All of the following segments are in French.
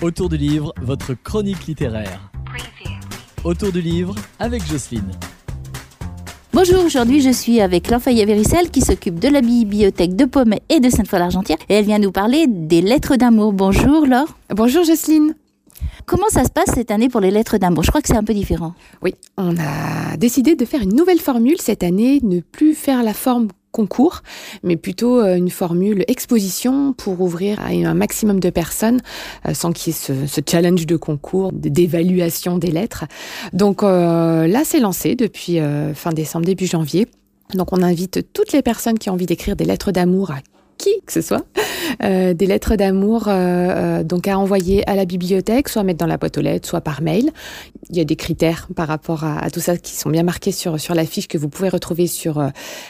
Autour du livre, votre chronique littéraire. Autour du livre avec Jocelyne. Bonjour, aujourd'hui je suis avec Lanfaya Véricel qui s'occupe de la bibliothèque de Pommet et de Sainte-Foy-l'Argentière et elle vient nous parler des lettres d'amour. Bonjour Laure. Bonjour Jocelyne. Comment ça se passe cette année pour les lettres d'amour? Je crois que c'est un peu différent. Oui, on a décidé de faire une nouvelle formule cette année, ne plus faire la forme concours, mais plutôt euh, une formule exposition pour ouvrir à un maximum de personnes euh, sans qu'il y ait ce, challenge de concours, d'évaluation des lettres. Donc euh, là, c'est lancé depuis fin décembre, début janvier. Donc on invite toutes les personnes qui ont envie d'écrire des lettres d'amour à qui que ce soit, euh, des lettres d'amour euh, euh, donc à envoyer à la bibliothèque, soit mettre dans la boîte aux lettres, soit par mail. Il y a des critères par rapport à, tout ça qui sont bien marqués sur sur la fiche que vous pouvez retrouver sur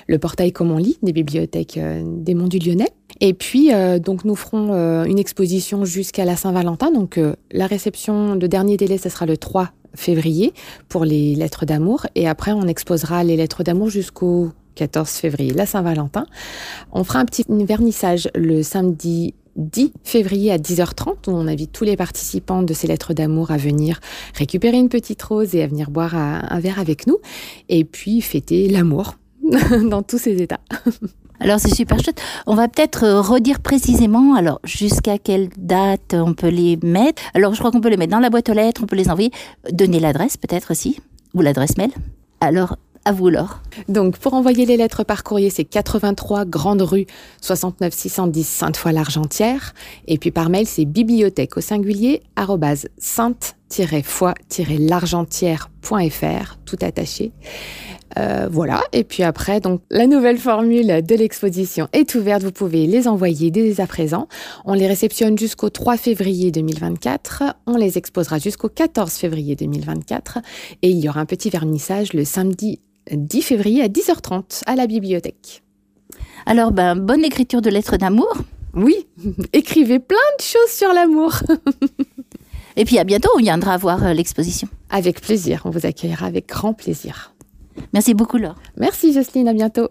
le portail Comme on lit des bibliothèques des Monts du Lyonnais. Et puis donc nous ferons une exposition jusqu'à la Saint-Valentin. Donc la réception, le dernier délai, ce sera le 3 février pour les lettres d'amour et après on exposera les lettres d'amour jusqu'au 14 février, la Saint-Valentin. On fera un petit vernissage le samedi 10 février à 10h30 où on invite tous les participants de ces lettres d'amour à venir récupérer une petite rose et à venir boire un verre avec nous et puis fêter l'amour dans tous ses états. Alors c'est super chouette. On va peut-être euh, redire précisément, alors jusqu'à quelle date on peut les mettre. Alors je crois qu'on peut les mettre dans la boîte aux lettres, on peut les envoyer. Donner l'adresse peut-être aussi, ou l'adresse mail. Alors à vous, Laure. Donc, pour envoyer les lettres par courrier, c'est 83 Grande Rue 69 610 Sainte-Foy-l'Argentière. Et puis par mail, c'est bibliothèque au singulier sainte-foi-l'argentière.fr, tout attaché. Euh, voilà. Et puis après, donc la nouvelle formule de l'exposition est ouverte. Vous pouvez les envoyer dès à présent. On les réceptionne jusqu'au 3 février 2024. On les exposera jusqu'au 14 février 2024. Et il y aura un petit vernissage le samedi 10 février à 10h30 à la bibliothèque. Alors, ben, bonne écriture de lettres d'amour. Oui, écrivez plein de choses sur l'amour. Et puis à bientôt, on viendra voir euh, l'exposition. Avec plaisir, on vous accueillera avec grand plaisir. Merci beaucoup Laure. Merci Jocelyne, à bientôt.